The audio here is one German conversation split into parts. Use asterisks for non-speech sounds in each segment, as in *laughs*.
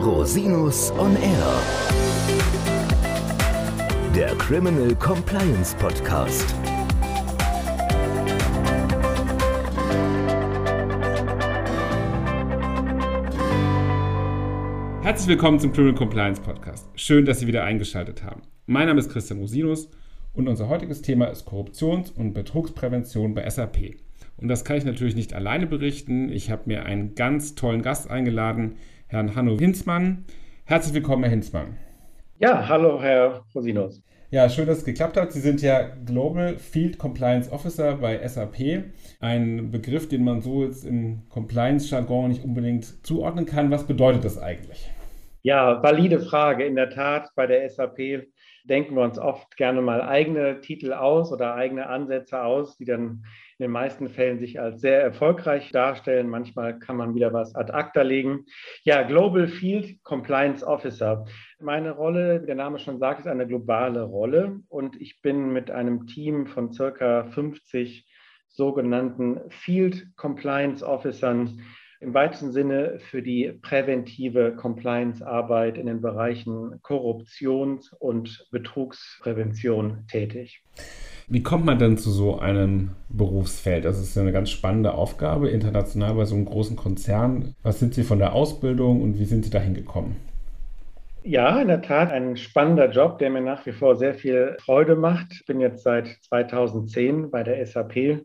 Rosinus on Air. Der Criminal Compliance Podcast. Herzlich willkommen zum Criminal Compliance Podcast. Schön, dass Sie wieder eingeschaltet haben. Mein Name ist Christian Rosinus und unser heutiges Thema ist Korruptions- und Betrugsprävention bei SAP. Und das kann ich natürlich nicht alleine berichten. Ich habe mir einen ganz tollen Gast eingeladen, Herrn Hanno Hinzmann. Herzlich willkommen, Herr Hinzmann. Ja, hallo, Herr Rosinus. Ja, schön, dass es geklappt hat. Sie sind ja Global Field Compliance Officer bei SAP. Ein Begriff, den man so jetzt im Compliance-Jargon nicht unbedingt zuordnen kann. Was bedeutet das eigentlich? Ja, valide Frage. In der Tat, bei der SAP denken wir uns oft gerne mal eigene Titel aus oder eigene Ansätze aus, die dann in den meisten Fällen sich als sehr erfolgreich darstellen. Manchmal kann man wieder was ad acta legen. Ja, Global Field Compliance Officer. Meine Rolle, wie der Name schon sagt, ist eine globale Rolle und ich bin mit einem Team von circa 50 sogenannten Field Compliance Officern im weitesten Sinne für die präventive Compliance-Arbeit in den Bereichen Korruptions- und Betrugsprävention tätig. Wie kommt man denn zu so einem Berufsfeld? Das ist ja eine ganz spannende Aufgabe, international bei so einem großen Konzern. Was sind Sie von der Ausbildung und wie sind Sie dahin gekommen? Ja, in der Tat ein spannender Job, der mir nach wie vor sehr viel Freude macht. Ich bin jetzt seit 2010 bei der SAP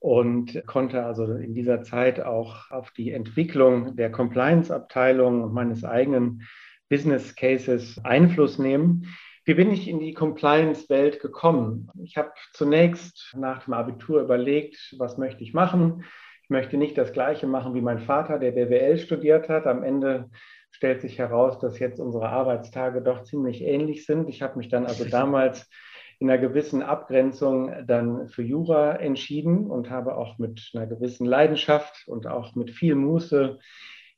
und konnte also in dieser Zeit auch auf die Entwicklung der Compliance-Abteilung und meines eigenen Business Cases Einfluss nehmen. Wie bin ich in die Compliance-Welt gekommen? Ich habe zunächst nach dem Abitur überlegt, was möchte ich machen. Ich möchte nicht das Gleiche machen wie mein Vater, der BWL studiert hat. Am Ende stellt sich heraus, dass jetzt unsere Arbeitstage doch ziemlich ähnlich sind. Ich habe mich dann also *laughs* damals in einer gewissen Abgrenzung dann für Jura entschieden und habe auch mit einer gewissen Leidenschaft und auch mit viel Muße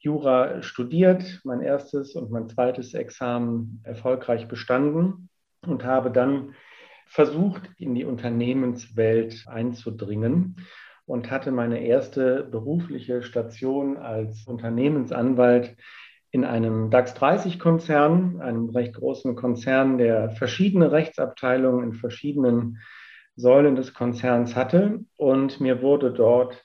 Jura studiert, mein erstes und mein zweites Examen erfolgreich bestanden und habe dann versucht, in die Unternehmenswelt einzudringen und hatte meine erste berufliche Station als Unternehmensanwalt in einem DAX 30-Konzern, einem recht großen Konzern, der verschiedene Rechtsabteilungen in verschiedenen Säulen des Konzerns hatte. Und mir wurde dort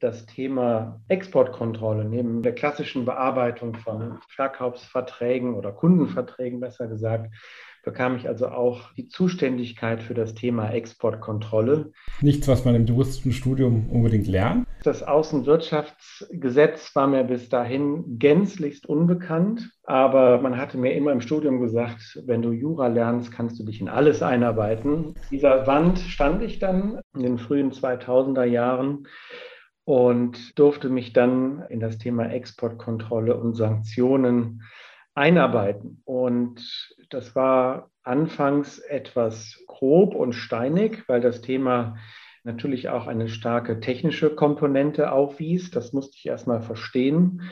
das Thema Exportkontrolle neben der klassischen Bearbeitung von Verkaufsverträgen oder Kundenverträgen besser gesagt, bekam ich also auch die Zuständigkeit für das Thema Exportkontrolle. Nichts, was man im juristischen Studium unbedingt lernt. Das Außenwirtschaftsgesetz war mir bis dahin gänzlichst unbekannt, aber man hatte mir immer im Studium gesagt, wenn du Jura lernst, kannst du dich in alles einarbeiten. Dieser Wand stand ich dann in den frühen 2000er Jahren und durfte mich dann in das Thema Exportkontrolle und Sanktionen einarbeiten. Und das war anfangs etwas grob und steinig, weil das Thema natürlich auch eine starke technische Komponente aufwies. Das musste ich erstmal verstehen.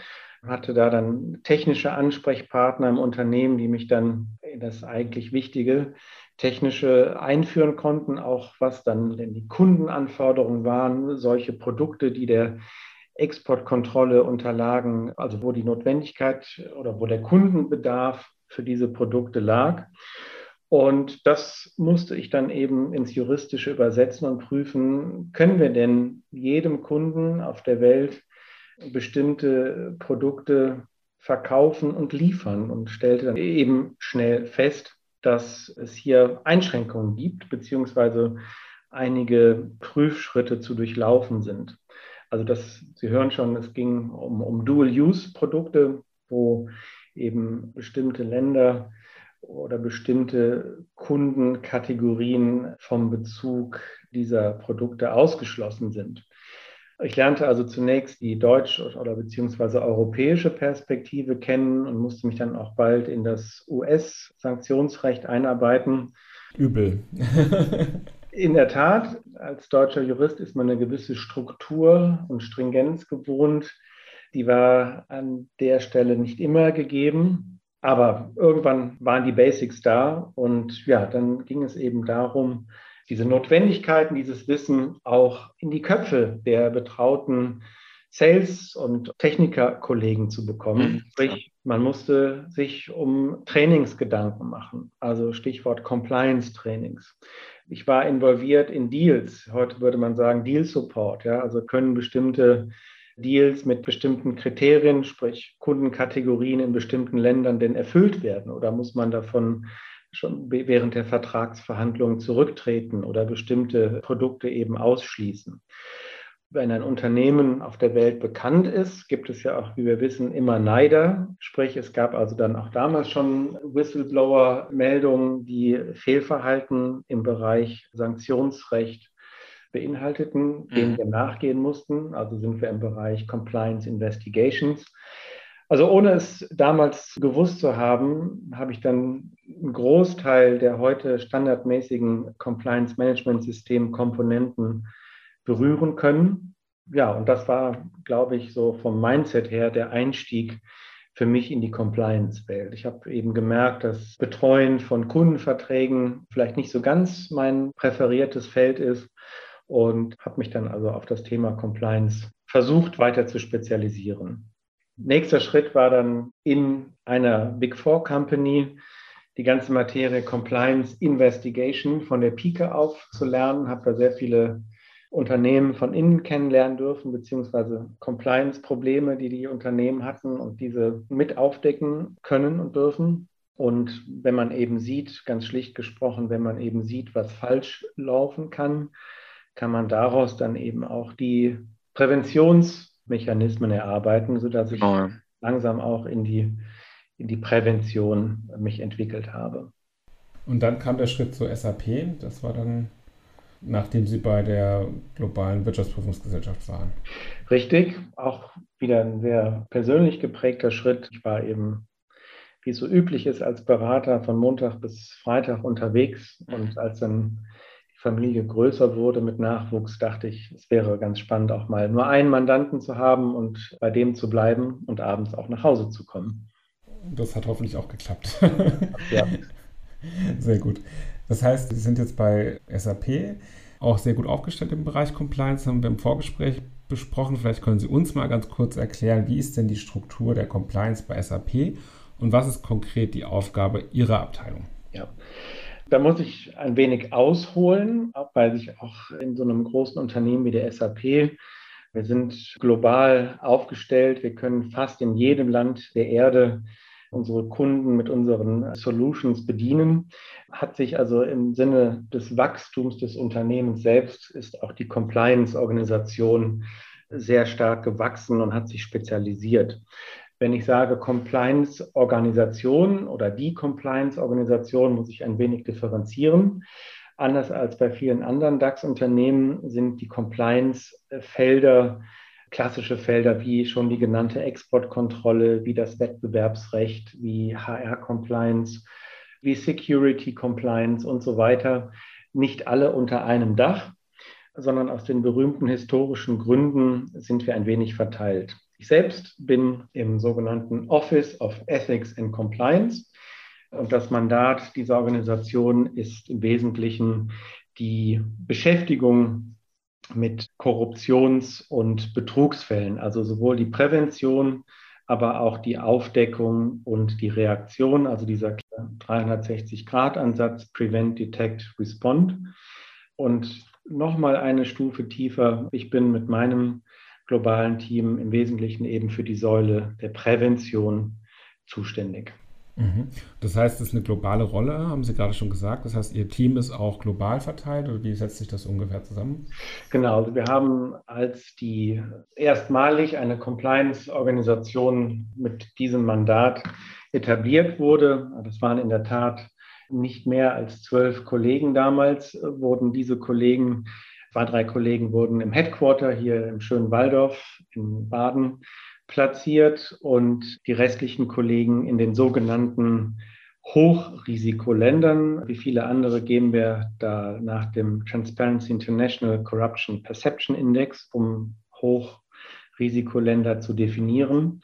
Hatte da dann technische Ansprechpartner im Unternehmen, die mich dann in das eigentlich Wichtige technische einführen konnten, auch was dann denn die Kundenanforderungen waren, solche Produkte, die der Exportkontrolle unterlagen, also wo die Notwendigkeit oder wo der Kundenbedarf für diese Produkte lag. Und das musste ich dann eben ins Juristische übersetzen und prüfen, können wir denn jedem Kunden auf der Welt bestimmte Produkte verkaufen und liefern und stellte dann eben schnell fest, dass es hier Einschränkungen gibt, beziehungsweise einige Prüfschritte zu durchlaufen sind. Also das, Sie hören schon, es ging um, um Dual-Use-Produkte, wo eben bestimmte Länder oder bestimmte Kundenkategorien vom Bezug dieser Produkte ausgeschlossen sind. Ich lernte also zunächst die deutsche oder beziehungsweise europäische Perspektive kennen und musste mich dann auch bald in das US-Sanktionsrecht einarbeiten. Übel. *laughs* in der Tat, als deutscher Jurist ist man eine gewisse Struktur und Stringenz gewohnt. Die war an der Stelle nicht immer gegeben, aber irgendwann waren die Basics da und ja, dann ging es eben darum, diese Notwendigkeiten, dieses Wissen auch in die Köpfe der betrauten Sales- und Technikerkollegen zu bekommen. Mhm. Sprich, Man musste sich um Trainingsgedanken machen, also Stichwort Compliance-Trainings. Ich war involviert in Deals, heute würde man sagen Deal Support, ja, also können bestimmte Deals mit bestimmten Kriterien, sprich Kundenkategorien in bestimmten Ländern denn erfüllt werden oder muss man davon schon während der Vertragsverhandlungen zurücktreten oder bestimmte Produkte eben ausschließen. Wenn ein Unternehmen auf der Welt bekannt ist, gibt es ja auch, wie wir wissen, immer Neider. Sprich, es gab also dann auch damals schon Whistleblower-Meldungen, die Fehlverhalten im Bereich Sanktionsrecht beinhalteten, denen mhm. wir nachgehen mussten. Also sind wir im Bereich Compliance Investigations. Also ohne es damals gewusst zu haben, habe ich dann einen Großteil der heute standardmäßigen Compliance Management System Komponenten berühren können. Ja, und das war, glaube ich, so vom Mindset her der Einstieg für mich in die Compliance-Welt. Ich habe eben gemerkt, dass Betreuen von Kundenverträgen vielleicht nicht so ganz mein präferiertes Feld ist und habe mich dann also auf das Thema Compliance versucht weiter zu spezialisieren. Nächster Schritt war dann in einer Big Four Company die ganze Materie Compliance Investigation von der Pike auf zu lernen, habe da sehr viele Unternehmen von innen kennenlernen dürfen, beziehungsweise Compliance-Probleme, die die Unternehmen hatten und diese mit aufdecken können und dürfen. Und wenn man eben sieht, ganz schlicht gesprochen, wenn man eben sieht, was falsch laufen kann, kann man daraus dann eben auch die Präventions- Mechanismen erarbeiten, sodass ich oh. langsam auch in die, in die Prävention mich entwickelt habe. Und dann kam der Schritt zur SAP. Das war dann, nachdem Sie bei der globalen Wirtschaftsprüfungsgesellschaft waren. Richtig, auch wieder ein sehr persönlich geprägter Schritt. Ich war eben, wie es so üblich ist, als Berater von Montag bis Freitag unterwegs. Und als dann Familie größer wurde mit Nachwuchs, dachte ich, es wäre ganz spannend, auch mal nur einen Mandanten zu haben und bei dem zu bleiben und abends auch nach Hause zu kommen. Das hat hoffentlich auch geklappt. ja. *laughs* Sehr gut. Das heißt, Sie sind jetzt bei SAP auch sehr gut aufgestellt im Bereich Compliance, haben wir im Vorgespräch besprochen. Vielleicht können Sie uns mal ganz kurz erklären, wie ist denn die Struktur der Compliance bei SAP und was ist konkret die Aufgabe Ihrer Abteilung? Ja. Da muss ich ein wenig ausholen, weil sich auch in so einem großen Unternehmen wie der SAP, wir sind global aufgestellt, wir können fast in jedem Land der Erde unsere Kunden mit unseren Solutions bedienen. Hat sich also im Sinne des Wachstums des Unternehmens selbst ist auch die Compliance-Organisation sehr stark gewachsen und hat sich spezialisiert. Wenn ich sage Compliance-Organisation oder die Compliance-Organisation, muss ich ein wenig differenzieren. Anders als bei vielen anderen DAX-Unternehmen sind die Compliance-Felder klassische Felder wie schon die genannte Exportkontrolle, wie das Wettbewerbsrecht, wie HR-Compliance, wie Security Compliance und so weiter, nicht alle unter einem Dach, sondern aus den berühmten historischen Gründen sind wir ein wenig verteilt. Ich selbst bin im sogenannten Office of Ethics and Compliance. Und das Mandat dieser Organisation ist im Wesentlichen die Beschäftigung mit Korruptions- und Betrugsfällen, also sowohl die Prävention, aber auch die Aufdeckung und die Reaktion, also dieser 360-Grad-Ansatz Prevent, Detect, Respond. Und nochmal eine Stufe tiefer, ich bin mit meinem globalen Team im Wesentlichen eben für die Säule der Prävention zuständig. Mhm. Das heißt, es ist eine globale Rolle, haben Sie gerade schon gesagt. Das heißt, Ihr Team ist auch global verteilt oder wie setzt sich das ungefähr zusammen? Genau, also wir haben als die erstmalig eine Compliance-Organisation mit diesem Mandat etabliert wurde, das waren in der Tat nicht mehr als zwölf Kollegen damals, wurden diese Kollegen Zwei, drei Kollegen wurden im Headquarter hier im schönen Waldorf in Baden platziert und die restlichen Kollegen in den sogenannten Hochrisikoländern. Wie viele andere gehen wir da nach dem Transparency International Corruption Perception Index, um Hochrisikoländer zu definieren.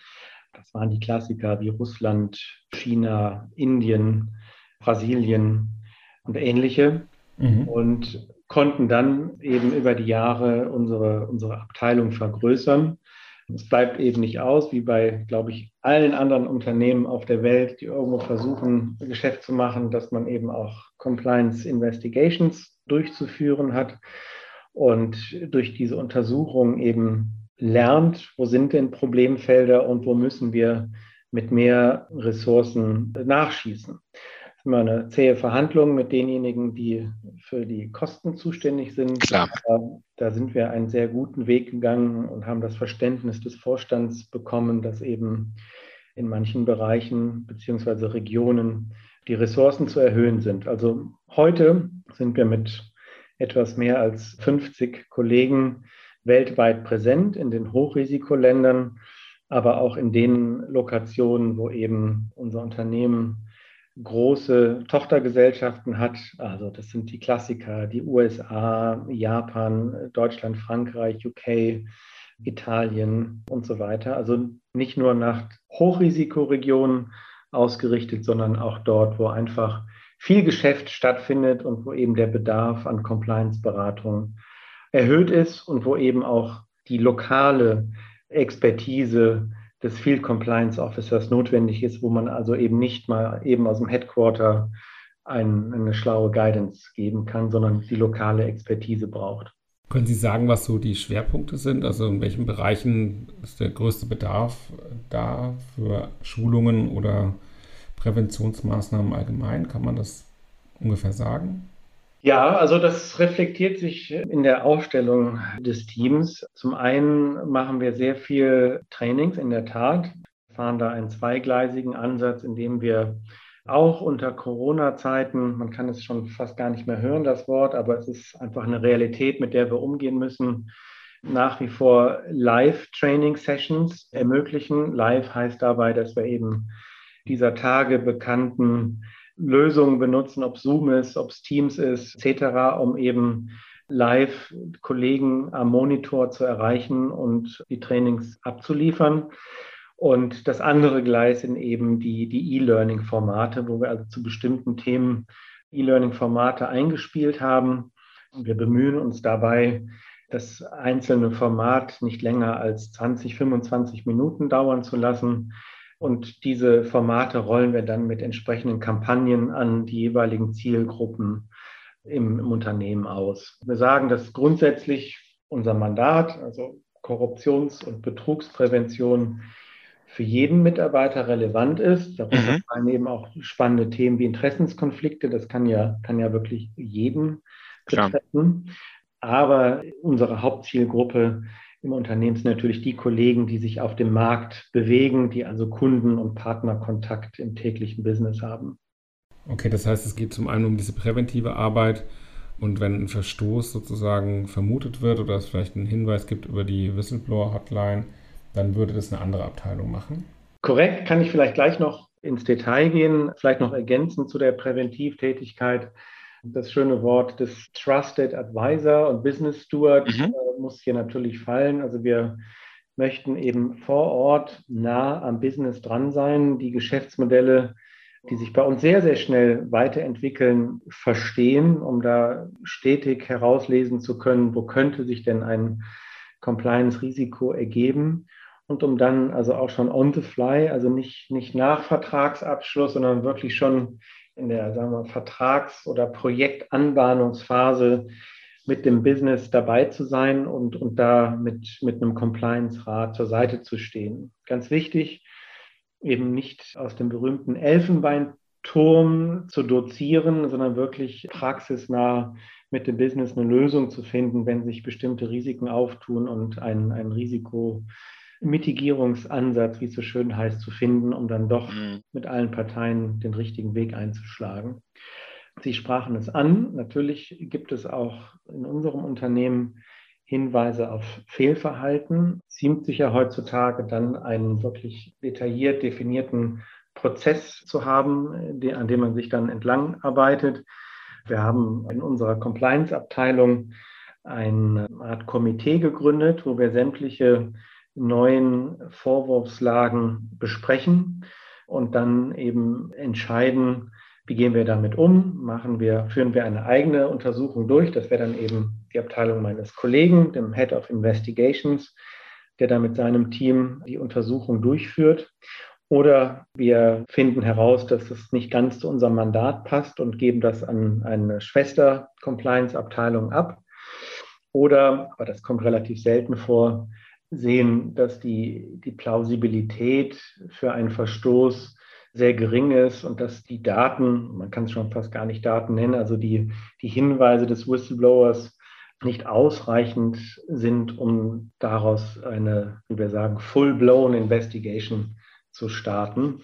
Das waren die Klassiker wie Russland, China, Indien, Brasilien und ähnliche. Mhm. Und konnten dann eben über die Jahre unsere, unsere Abteilung vergrößern. Es bleibt eben nicht aus, wie bei, glaube ich, allen anderen Unternehmen auf der Welt, die irgendwo versuchen, Geschäft zu machen, dass man eben auch Compliance Investigations durchzuführen hat und durch diese Untersuchung eben lernt, wo sind denn Problemfelder und wo müssen wir mit mehr Ressourcen nachschießen immer eine zähe Verhandlung mit denjenigen, die für die Kosten zuständig sind. Klar. Aber da sind wir einen sehr guten Weg gegangen und haben das Verständnis des Vorstands bekommen, dass eben in manchen Bereichen bzw. Regionen die Ressourcen zu erhöhen sind. Also heute sind wir mit etwas mehr als 50 Kollegen weltweit präsent in den Hochrisikoländern, aber auch in den Lokationen, wo eben unser Unternehmen große Tochtergesellschaften hat. Also das sind die Klassiker, die USA, Japan, Deutschland, Frankreich, UK, Italien und so weiter. Also nicht nur nach Hochrisikoregionen ausgerichtet, sondern auch dort, wo einfach viel Geschäft stattfindet und wo eben der Bedarf an Compliance-Beratung erhöht ist und wo eben auch die lokale Expertise des Field Compliance Officers notwendig ist, wo man also eben nicht mal eben aus dem Headquarter ein, eine schlaue Guidance geben kann, sondern die lokale Expertise braucht. Können Sie sagen, was so die Schwerpunkte sind? Also in welchen Bereichen ist der größte Bedarf da für Schulungen oder Präventionsmaßnahmen allgemein? Kann man das ungefähr sagen? Ja, also das reflektiert sich in der Aufstellung des Teams. Zum einen machen wir sehr viel Trainings in der Tat, fahren da einen zweigleisigen Ansatz, indem wir auch unter Corona-Zeiten, man kann es schon fast gar nicht mehr hören, das Wort, aber es ist einfach eine Realität, mit der wir umgehen müssen, nach wie vor Live-Training-Sessions ermöglichen. Live heißt dabei, dass wir eben dieser Tage bekannten Lösungen benutzen, ob Zoom ist, ob es Teams ist, etc., um eben live Kollegen am Monitor zu erreichen und die Trainings abzuliefern. Und das andere Gleis sind eben die, die E-Learning-Formate, wo wir also zu bestimmten Themen E-Learning-Formate eingespielt haben. Wir bemühen uns dabei, das einzelne Format nicht länger als 20, 25 Minuten dauern zu lassen, und diese Formate rollen wir dann mit entsprechenden Kampagnen an die jeweiligen Zielgruppen im, im Unternehmen aus. Wir sagen, dass grundsätzlich unser Mandat, also Korruptions- und Betrugsprävention, für jeden Mitarbeiter relevant ist. Darunter mhm. fallen eben auch spannende Themen wie Interessenskonflikte. Das kann ja, kann ja wirklich jeden betreffen. Klar. Aber unsere Hauptzielgruppe im Unternehmen sind natürlich die Kollegen, die sich auf dem Markt bewegen, die also Kunden- und Partnerkontakt im täglichen Business haben. Okay, das heißt, es geht zum einen um diese präventive Arbeit und wenn ein Verstoß sozusagen vermutet wird oder es vielleicht einen Hinweis gibt über die Whistleblower-Hotline, dann würde das eine andere Abteilung machen? Korrekt, kann ich vielleicht gleich noch ins Detail gehen, vielleicht noch ergänzen zu der Präventivtätigkeit das schöne Wort des Trusted Advisor und Business Steward mhm. äh, muss hier natürlich fallen. Also wir möchten eben vor Ort nah am Business dran sein, die Geschäftsmodelle, die sich bei uns sehr, sehr schnell weiterentwickeln, verstehen, um da stetig herauslesen zu können, wo könnte sich denn ein Compliance-Risiko ergeben und um dann also auch schon on the fly, also nicht, nicht nach Vertragsabschluss, sondern wirklich schon in der sagen wir, Vertrags- oder Projektanbahnungsphase mit dem Business dabei zu sein und, und da mit, mit einem Compliance-Rat zur Seite zu stehen. Ganz wichtig, eben nicht aus dem berühmten Elfenbeinturm zu dozieren, sondern wirklich praxisnah mit dem Business eine Lösung zu finden, wenn sich bestimmte Risiken auftun und ein, ein Risiko Mitigierungsansatz, wie es so schön heißt, zu finden, um dann doch mhm. mit allen Parteien den richtigen Weg einzuschlagen. Sie sprachen es an. Natürlich gibt es auch in unserem Unternehmen Hinweise auf Fehlverhalten. Es ziemt sich ja heutzutage dann einen wirklich detailliert definierten Prozess zu haben, an dem man sich dann entlang arbeitet. Wir haben in unserer Compliance-Abteilung eine Art Komitee gegründet, wo wir sämtliche neuen Vorwurfslagen besprechen und dann eben entscheiden, wie gehen wir damit um? Machen wir, führen wir eine eigene Untersuchung durch? Das wäre dann eben die Abteilung meines Kollegen, dem Head of Investigations. der da mit seinem Team die Untersuchung durchführt. Oder wir finden heraus, dass es nicht ganz zu unserem Mandat passt und geben das an eine Schwester-Compliance-Abteilung ab. Oder, aber das kommt relativ selten vor, sehen, dass die, die Plausibilität für einen Verstoß sehr gering ist und dass die Daten, man kann es schon fast gar nicht Daten nennen, also die, die Hinweise des Whistleblowers nicht ausreichend sind, um daraus eine, wie wir sagen, full-blown Investigation zu starten.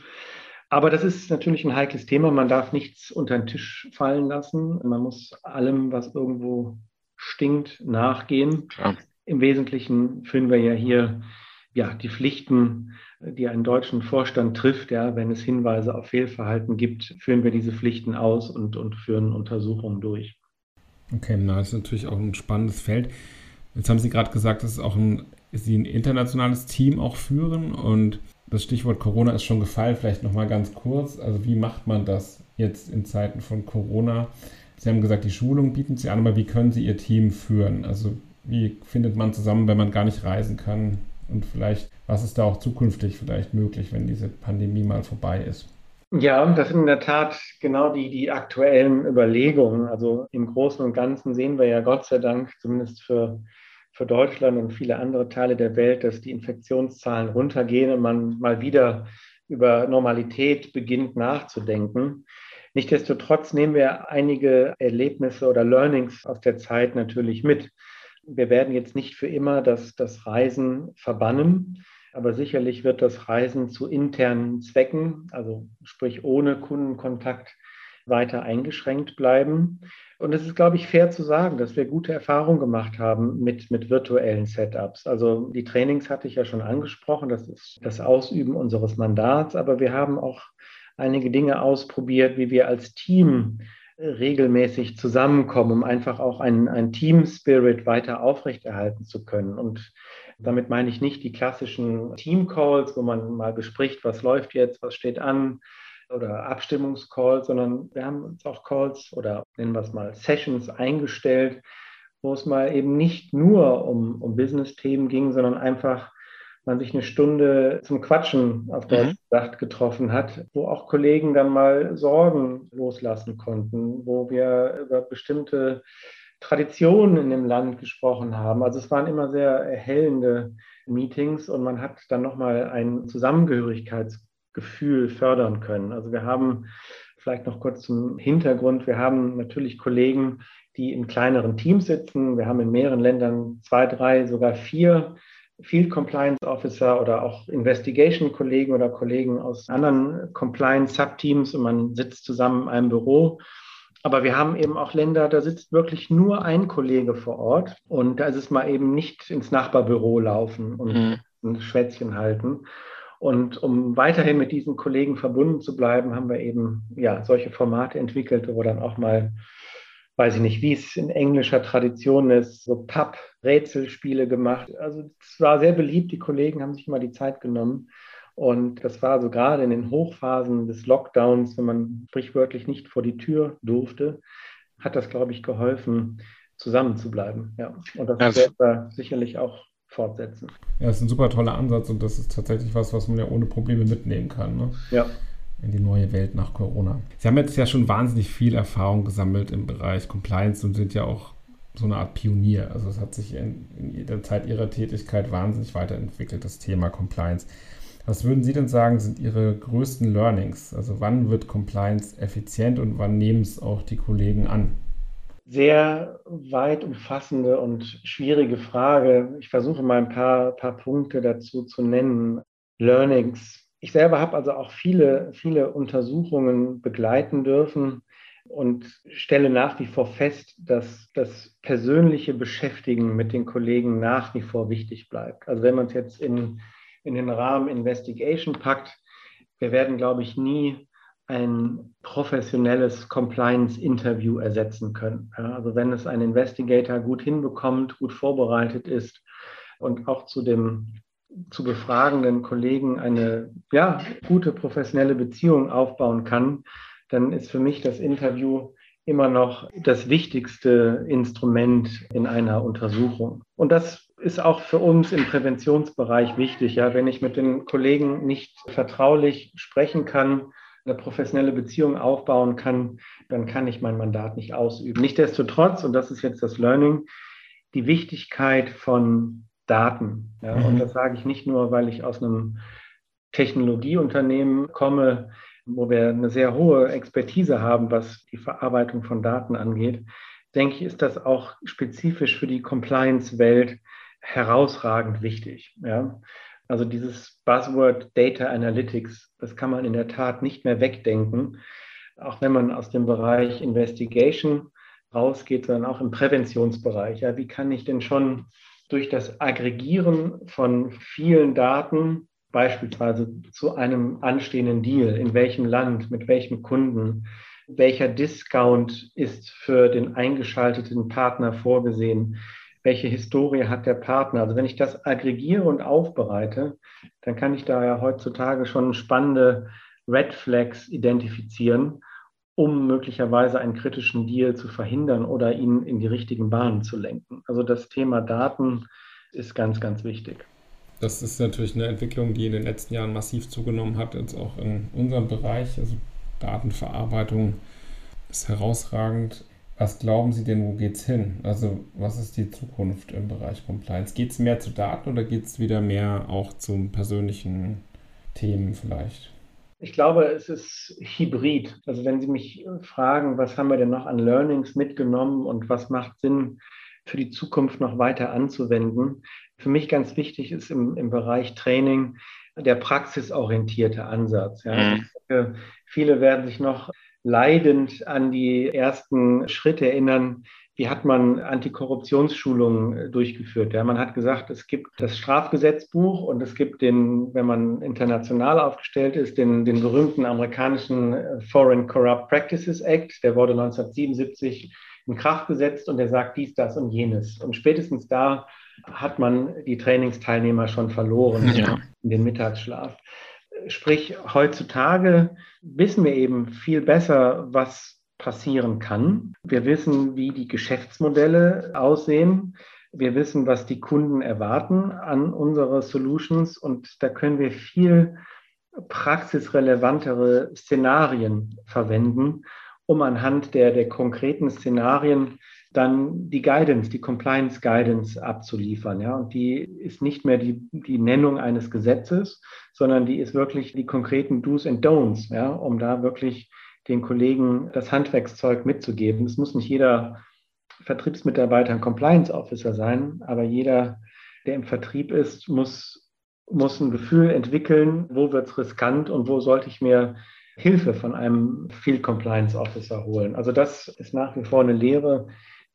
Aber das ist natürlich ein heikles Thema. Man darf nichts unter den Tisch fallen lassen. Man muss allem, was irgendwo stinkt, nachgehen. Ja. Im Wesentlichen führen wir ja hier ja, die Pflichten, die einen deutschen Vorstand trifft. Ja, wenn es Hinweise auf Fehlverhalten gibt, führen wir diese Pflichten aus und, und führen Untersuchungen durch. Okay, na, das ist natürlich auch ein spannendes Feld. Jetzt haben Sie gerade gesagt, dass auch ein, Sie ein internationales Team auch führen und das Stichwort Corona ist schon gefallen. Vielleicht noch mal ganz kurz. Also wie macht man das jetzt in Zeiten von Corona? Sie haben gesagt, die Schulung bieten Sie an, aber wie können Sie Ihr Team führen? Also wie findet man zusammen, wenn man gar nicht reisen kann? Und vielleicht, was ist da auch zukünftig vielleicht möglich, wenn diese Pandemie mal vorbei ist? Ja, das sind in der Tat genau die, die aktuellen Überlegungen. Also im Großen und Ganzen sehen wir ja Gott sei Dank, zumindest für, für Deutschland und viele andere Teile der Welt, dass die Infektionszahlen runtergehen und man mal wieder über Normalität beginnt nachzudenken. Nichtsdestotrotz nehmen wir einige Erlebnisse oder Learnings aus der Zeit natürlich mit. Wir werden jetzt nicht für immer das, das Reisen verbannen, aber sicherlich wird das Reisen zu internen Zwecken, also sprich ohne Kundenkontakt, weiter eingeschränkt bleiben. Und es ist, glaube ich, fair zu sagen, dass wir gute Erfahrungen gemacht haben mit, mit virtuellen Setups. Also die Trainings hatte ich ja schon angesprochen, das ist das Ausüben unseres Mandats, aber wir haben auch einige Dinge ausprobiert, wie wir als Team regelmäßig zusammenkommen, um einfach auch einen, einen Team-Spirit weiter aufrechterhalten zu können. Und damit meine ich nicht die klassischen Team-Calls, wo man mal bespricht, was läuft jetzt, was steht an, oder Abstimmungscalls, sondern wir haben uns auch Calls oder nennen wir es mal Sessions eingestellt, wo es mal eben nicht nur um, um Business-Themen ging, sondern einfach man sich eine Stunde zum Quatschen auf der mhm. Sacht getroffen hat, wo auch Kollegen dann mal Sorgen loslassen konnten, wo wir über bestimmte Traditionen in dem Land gesprochen haben. Also es waren immer sehr erhellende Meetings und man hat dann nochmal ein Zusammengehörigkeitsgefühl fördern können. Also wir haben vielleicht noch kurz zum Hintergrund, wir haben natürlich Kollegen, die in kleineren Teams sitzen. Wir haben in mehreren Ländern zwei, drei, sogar vier Field Compliance Officer oder auch Investigation Kollegen oder Kollegen aus anderen Compliance Subteams und man sitzt zusammen in einem Büro. Aber wir haben eben auch Länder, da sitzt wirklich nur ein Kollege vor Ort und da ist es mal eben nicht ins Nachbarbüro laufen und mhm. ein Schwätzchen halten. Und um weiterhin mit diesen Kollegen verbunden zu bleiben, haben wir eben ja solche Formate entwickelt, wo dann auch mal weiß ich nicht, wie es in englischer Tradition ist, so Papp-Rätselspiele gemacht. Also es war sehr beliebt, die Kollegen haben sich immer die Zeit genommen. Und das war so gerade in den Hochphasen des Lockdowns, wenn man sprichwörtlich nicht vor die Tür durfte, hat das, glaube ich, geholfen, zusammenzubleiben. Ja. Und das also, werden wir sicherlich auch fortsetzen. Ja, das ist ein super toller Ansatz und das ist tatsächlich was, was man ja ohne Probleme mitnehmen kann. Ne? Ja in die neue Welt nach Corona. Sie haben jetzt ja schon wahnsinnig viel Erfahrung gesammelt im Bereich Compliance und sind ja auch so eine Art Pionier. Also es hat sich in, in der Zeit Ihrer Tätigkeit wahnsinnig weiterentwickelt, das Thema Compliance. Was würden Sie denn sagen, sind Ihre größten Learnings? Also wann wird Compliance effizient und wann nehmen es auch die Kollegen an? Sehr weit umfassende und schwierige Frage. Ich versuche mal ein paar, paar Punkte dazu zu nennen. Learnings ich selber habe also auch viele, viele Untersuchungen begleiten dürfen und stelle nach wie vor fest, dass das persönliche Beschäftigen mit den Kollegen nach wie vor wichtig bleibt. Also wenn man es jetzt in, in den Rahmen Investigation packt, wir werden, glaube ich, nie ein professionelles Compliance-Interview ersetzen können. Also wenn es ein Investigator gut hinbekommt, gut vorbereitet ist und auch zu dem zu befragenden Kollegen eine ja, gute professionelle Beziehung aufbauen kann, dann ist für mich das Interview immer noch das wichtigste Instrument in einer Untersuchung. Und das ist auch für uns im Präventionsbereich wichtig. Ja, wenn ich mit den Kollegen nicht vertraulich sprechen kann, eine professionelle Beziehung aufbauen kann, dann kann ich mein Mandat nicht ausüben. Nichtsdestotrotz, und das ist jetzt das Learning, die Wichtigkeit von Daten. Ja, mhm. Und das sage ich nicht nur, weil ich aus einem Technologieunternehmen komme, wo wir eine sehr hohe Expertise haben, was die Verarbeitung von Daten angeht, denke ich, ist das auch spezifisch für die Compliance-Welt herausragend wichtig. Ja? Also dieses Buzzword Data Analytics, das kann man in der Tat nicht mehr wegdenken, auch wenn man aus dem Bereich Investigation rausgeht, sondern auch im Präventionsbereich. Ja, wie kann ich denn schon durch das Aggregieren von vielen Daten beispielsweise zu einem anstehenden Deal, in welchem Land, mit welchem Kunden, welcher Discount ist für den eingeschalteten Partner vorgesehen, welche Historie hat der Partner. Also wenn ich das aggregiere und aufbereite, dann kann ich da ja heutzutage schon spannende Red Flags identifizieren, um möglicherweise einen kritischen Deal zu verhindern oder ihn in die richtigen Bahnen zu lenken. Also das Thema Daten ist ganz, ganz wichtig. Das ist natürlich eine Entwicklung, die in den letzten Jahren massiv zugenommen hat, jetzt auch in unserem Bereich. Also Datenverarbeitung ist herausragend. Was glauben Sie denn, wo geht es hin? Also was ist die Zukunft im Bereich Compliance? Geht es mehr zu Daten oder geht es wieder mehr auch zu persönlichen Themen vielleicht? Ich glaube, es ist hybrid. Also wenn Sie mich fragen, was haben wir denn noch an Learnings mitgenommen und was macht Sinn für die Zukunft noch weiter anzuwenden? Für mich ganz wichtig ist im, im Bereich Training der praxisorientierte Ansatz. Ja. Mhm. Denke, viele werden sich noch leidend an die ersten Schritte erinnern. Wie hat man Antikorruptionsschulungen äh, durchgeführt? Ja, man hat gesagt, es gibt das Strafgesetzbuch und es gibt den, wenn man international aufgestellt ist, den, den berühmten amerikanischen äh, Foreign Corrupt Practices Act. Der wurde 1977 in Kraft gesetzt und der sagt dies, das und jenes. Und spätestens da hat man die Trainingsteilnehmer schon verloren ja. in den Mittagsschlaf. Sprich, heutzutage wissen wir eben viel besser, was passieren kann. Wir wissen, wie die Geschäftsmodelle aussehen. Wir wissen, was die Kunden erwarten an unsere Solutions und da können wir viel praxisrelevantere Szenarien verwenden, um anhand der, der konkreten Szenarien dann die Guidance, die Compliance Guidance abzuliefern. Ja? Und die ist nicht mehr die, die Nennung eines Gesetzes, sondern die ist wirklich die konkreten Do's and Don'ts, ja? um da wirklich den Kollegen das Handwerkszeug mitzugeben. Es muss nicht jeder Vertriebsmitarbeiter ein Compliance Officer sein, aber jeder, der im Vertrieb ist, muss, muss ein Gefühl entwickeln, wo wird es riskant und wo sollte ich mir Hilfe von einem Field Compliance Officer holen. Also das ist nach wie vor eine Lehre,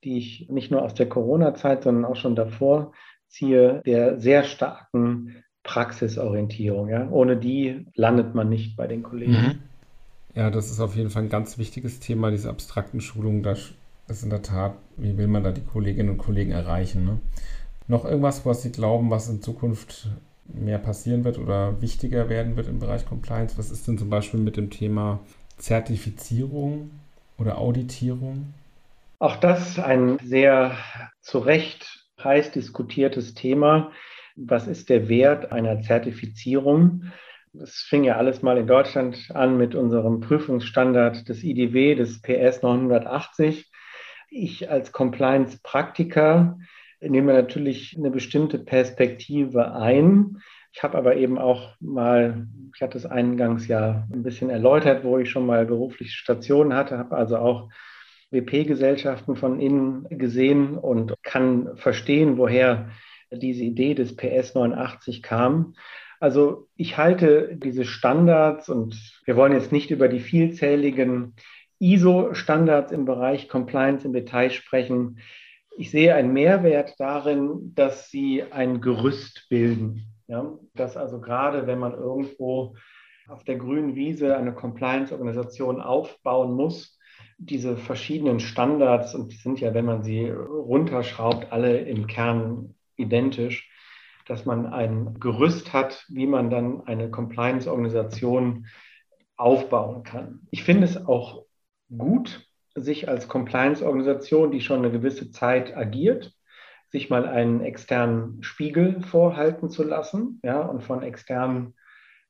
die ich nicht nur aus der Corona-Zeit, sondern auch schon davor ziehe, der sehr starken Praxisorientierung. Ja? Ohne die landet man nicht bei den Kollegen. Mhm. Ja, das ist auf jeden Fall ein ganz wichtiges Thema, diese abstrakten Schulungen. Das ist in der Tat, wie will man da die Kolleginnen und Kollegen erreichen? Ne? Noch irgendwas, was Sie glauben, was in Zukunft mehr passieren wird oder wichtiger werden wird im Bereich Compliance? Was ist denn zum Beispiel mit dem Thema Zertifizierung oder Auditierung? Auch das ein sehr zu Recht heiß diskutiertes Thema. Was ist der Wert einer Zertifizierung? Das fing ja alles mal in Deutschland an mit unserem Prüfungsstandard des IDW, des PS 980. Ich als Compliance-Praktiker nehme natürlich eine bestimmte Perspektive ein. Ich habe aber eben auch mal, ich hatte es eingangs ja ein bisschen erläutert, wo ich schon mal berufliche Stationen hatte, habe also auch WP-Gesellschaften von innen gesehen und kann verstehen, woher diese Idee des PS 89 kam. Also ich halte diese Standards und wir wollen jetzt nicht über die vielzähligen ISO-Standards im Bereich Compliance im Detail sprechen. Ich sehe einen Mehrwert darin, dass sie ein Gerüst bilden. Ja? Dass also gerade, wenn man irgendwo auf der grünen Wiese eine Compliance-Organisation aufbauen muss, diese verschiedenen Standards, und die sind ja, wenn man sie runterschraubt, alle im Kern identisch, dass man ein Gerüst hat, wie man dann eine Compliance-Organisation aufbauen kann. Ich finde es auch gut, sich als Compliance-Organisation, die schon eine gewisse Zeit agiert, sich mal einen externen Spiegel vorhalten zu lassen, ja, und von externen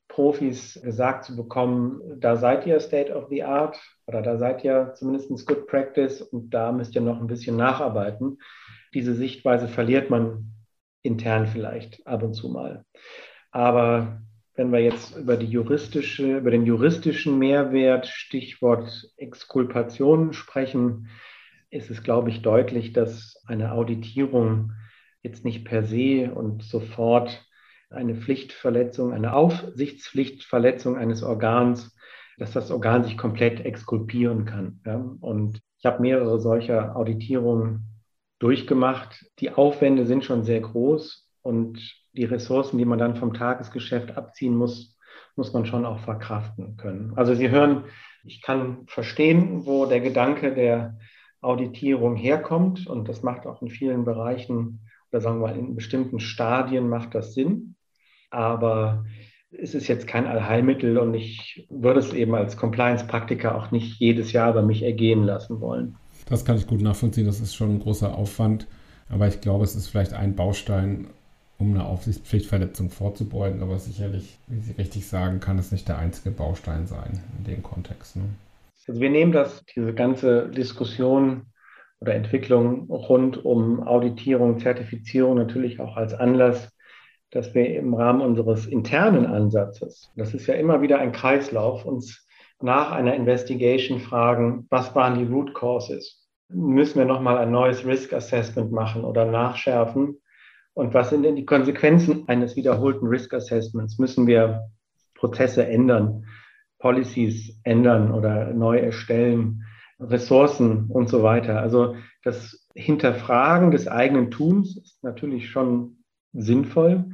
Profis gesagt zu bekommen, da seid ihr State of the Art oder da seid ihr zumindest Good Practice und da müsst ihr noch ein bisschen nacharbeiten. Diese Sichtweise verliert man intern vielleicht ab und zu mal. Aber wenn wir jetzt über die juristische, über den juristischen Mehrwert, Stichwort Exkulpation sprechen, ist es, glaube ich, deutlich, dass eine Auditierung jetzt nicht per se und sofort eine Pflichtverletzung, eine Aufsichtspflichtverletzung eines Organs, dass das Organ sich komplett exkulpieren kann. Ja? Und ich habe mehrere solcher Auditierungen durchgemacht. Die Aufwände sind schon sehr groß und die Ressourcen, die man dann vom Tagesgeschäft abziehen muss, muss man schon auch verkraften können. Also Sie hören, ich kann verstehen, wo der Gedanke der Auditierung herkommt und das macht auch in vielen Bereichen oder sagen wir mal in bestimmten Stadien macht das Sinn. Aber es ist jetzt kein Allheilmittel und ich würde es eben als Compliance-Praktiker auch nicht jedes Jahr bei mich ergehen lassen wollen. Das kann ich gut nachvollziehen. Das ist schon ein großer Aufwand. Aber ich glaube, es ist vielleicht ein Baustein, um eine Aufsichtspflichtverletzung vorzubeugen. Aber sicherlich, wie Sie richtig sagen, kann es nicht der einzige Baustein sein in dem Kontext. Ne? Also wir nehmen das, diese ganze Diskussion oder Entwicklung rund um Auditierung, Zertifizierung natürlich auch als Anlass, dass wir im Rahmen unseres internen Ansatzes, das ist ja immer wieder ein Kreislauf, uns nach einer Investigation fragen, was waren die Root Causes? Müssen wir nochmal ein neues Risk Assessment machen oder nachschärfen? Und was sind denn die Konsequenzen eines wiederholten Risk Assessments? Müssen wir Prozesse ändern, Policies ändern oder neu erstellen, Ressourcen und so weiter? Also das Hinterfragen des eigenen Tuns ist natürlich schon sinnvoll.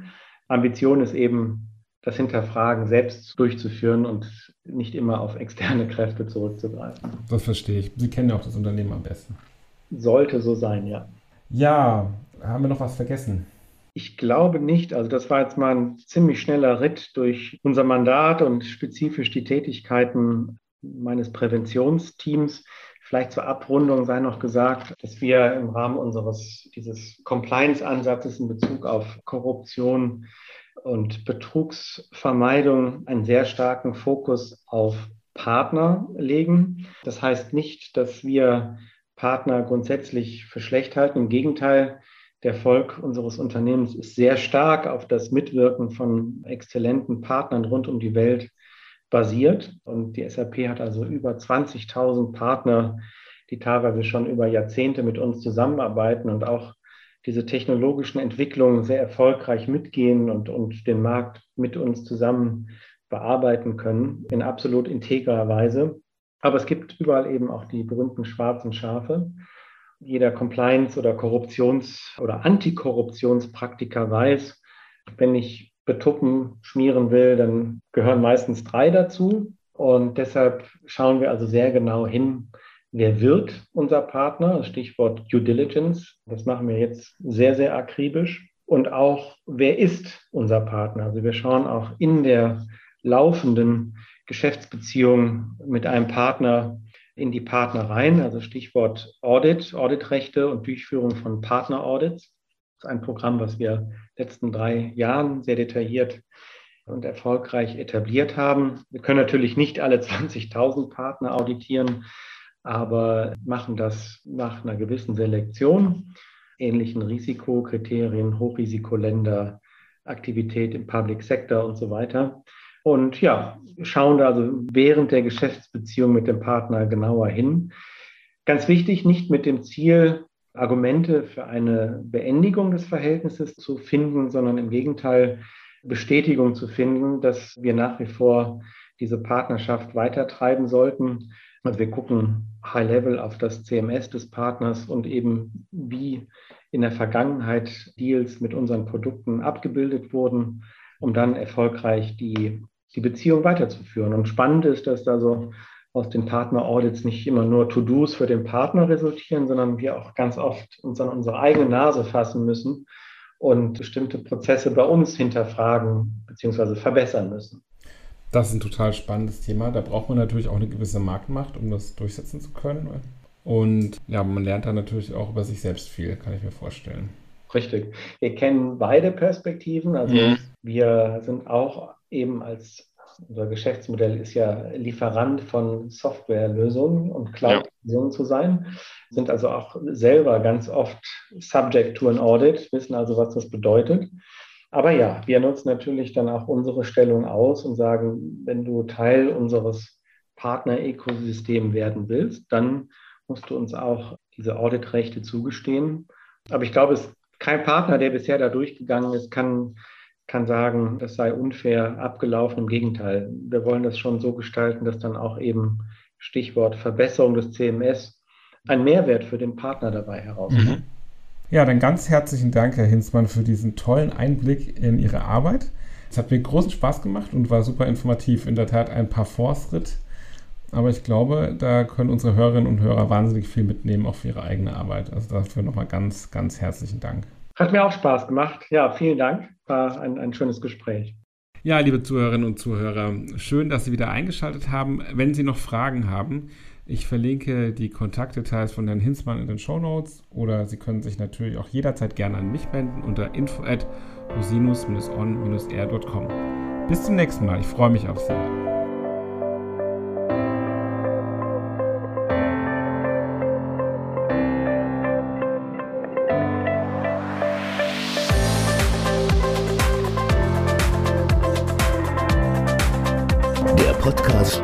Ambition ist eben, das Hinterfragen selbst durchzuführen und nicht immer auf externe Kräfte zurückzugreifen. Das verstehe ich. Sie kennen ja auch das Unternehmen am besten. Sollte so sein, ja. Ja, haben wir noch was vergessen? Ich glaube nicht. Also das war jetzt mal ein ziemlich schneller Ritt durch unser Mandat und spezifisch die Tätigkeiten meines Präventionsteams. Vielleicht zur Abrundung sei noch gesagt, dass wir im Rahmen unseres dieses Compliance-Ansatzes in Bezug auf Korruption und Betrugsvermeidung einen sehr starken Fokus auf Partner legen. Das heißt nicht, dass wir Partner grundsätzlich für schlecht halten. Im Gegenteil, der Erfolg unseres Unternehmens ist sehr stark auf das Mitwirken von exzellenten Partnern rund um die Welt basiert. Und die SAP hat also über 20.000 Partner, die teilweise schon über Jahrzehnte mit uns zusammenarbeiten und auch diese technologischen Entwicklungen sehr erfolgreich mitgehen und, und den Markt mit uns zusammen bearbeiten können, in absolut integrer Weise. Aber es gibt überall eben auch die berühmten schwarzen Schafe. Jeder Compliance- oder Korruptions- oder Antikorruptionspraktiker weiß, wenn ich betuppen, schmieren will, dann gehören meistens drei dazu. Und deshalb schauen wir also sehr genau hin, wer wird unser Partner, Stichwort Due Diligence. Das machen wir jetzt sehr, sehr akribisch. Und auch, wer ist unser Partner? Also wir schauen auch in der laufenden Geschäftsbeziehung mit einem Partner in die Partner rein, also Stichwort Audit, Auditrechte und Durchführung von Partner-Audits. Das ist ein Programm, was wir letzten drei Jahren sehr detailliert und erfolgreich etabliert haben. Wir können natürlich nicht alle *laughs* 20.000 Partner auditieren, aber machen das nach einer gewissen Selektion, ähnlichen Risikokriterien, Hochrisikoländer, Aktivität im Public Sector und so weiter. Und ja, schauen da also während der Geschäftsbeziehung mit dem Partner genauer hin. Ganz wichtig, nicht mit dem Ziel, Argumente für eine Beendigung des Verhältnisses zu finden, sondern im Gegenteil Bestätigung zu finden, dass wir nach wie vor diese Partnerschaft weitertreiben sollten. Also wir gucken High-Level auf das CMS des Partners und eben wie in der Vergangenheit Deals mit unseren Produkten abgebildet wurden, um dann erfolgreich die, die Beziehung weiterzuführen. Und spannend ist, dass da so aus den Partner-Audits nicht immer nur To-Dos für den Partner resultieren, sondern wir auch ganz oft uns an unsere eigene Nase fassen müssen und bestimmte Prozesse bei uns hinterfragen bzw. verbessern müssen. Das ist ein total spannendes Thema. Da braucht man natürlich auch eine gewisse Marktmacht, um das durchsetzen zu können. Und ja, man lernt da natürlich auch über sich selbst viel, kann ich mir vorstellen. Richtig. Wir kennen beide Perspektiven. Also mhm. wir sind auch eben als unser Geschäftsmodell ist ja Lieferant von Softwarelösungen und Cloud-Lösungen ja. zu sein, sind also auch selber ganz oft subject to an audit, wissen also, was das bedeutet. Aber ja, wir nutzen natürlich dann auch unsere Stellung aus und sagen, wenn du Teil unseres Partner-Ökosystems werden willst, dann musst du uns auch diese Auditrechte zugestehen. Aber ich glaube, es kein Partner, der bisher da durchgegangen ist, kann, kann sagen, das sei unfair abgelaufen. Im Gegenteil, wir wollen das schon so gestalten, dass dann auch eben Stichwort Verbesserung des CMS ein Mehrwert für den Partner dabei herauskommt. Mhm. Ja, dann ganz herzlichen Dank, Herr Hinzmann, für diesen tollen Einblick in Ihre Arbeit. Es hat mir großen Spaß gemacht und war super informativ. In der Tat ein paar Fortschritt. Aber ich glaube, da können unsere Hörerinnen und Hörer wahnsinnig viel mitnehmen, auch für ihre eigene Arbeit. Also dafür nochmal ganz, ganz herzlichen Dank. Hat mir auch Spaß gemacht. Ja, vielen Dank. War ein, ein schönes Gespräch. Ja, liebe Zuhörerinnen und Zuhörer, schön, dass Sie wieder eingeschaltet haben. Wenn Sie noch Fragen haben, ich verlinke die Kontaktdetails von Herrn Hinzmann in den Show Notes oder Sie können sich natürlich auch jederzeit gerne an mich wenden unter info at rosinus-on-r.com. Bis zum nächsten Mal. Ich freue mich auf Sie.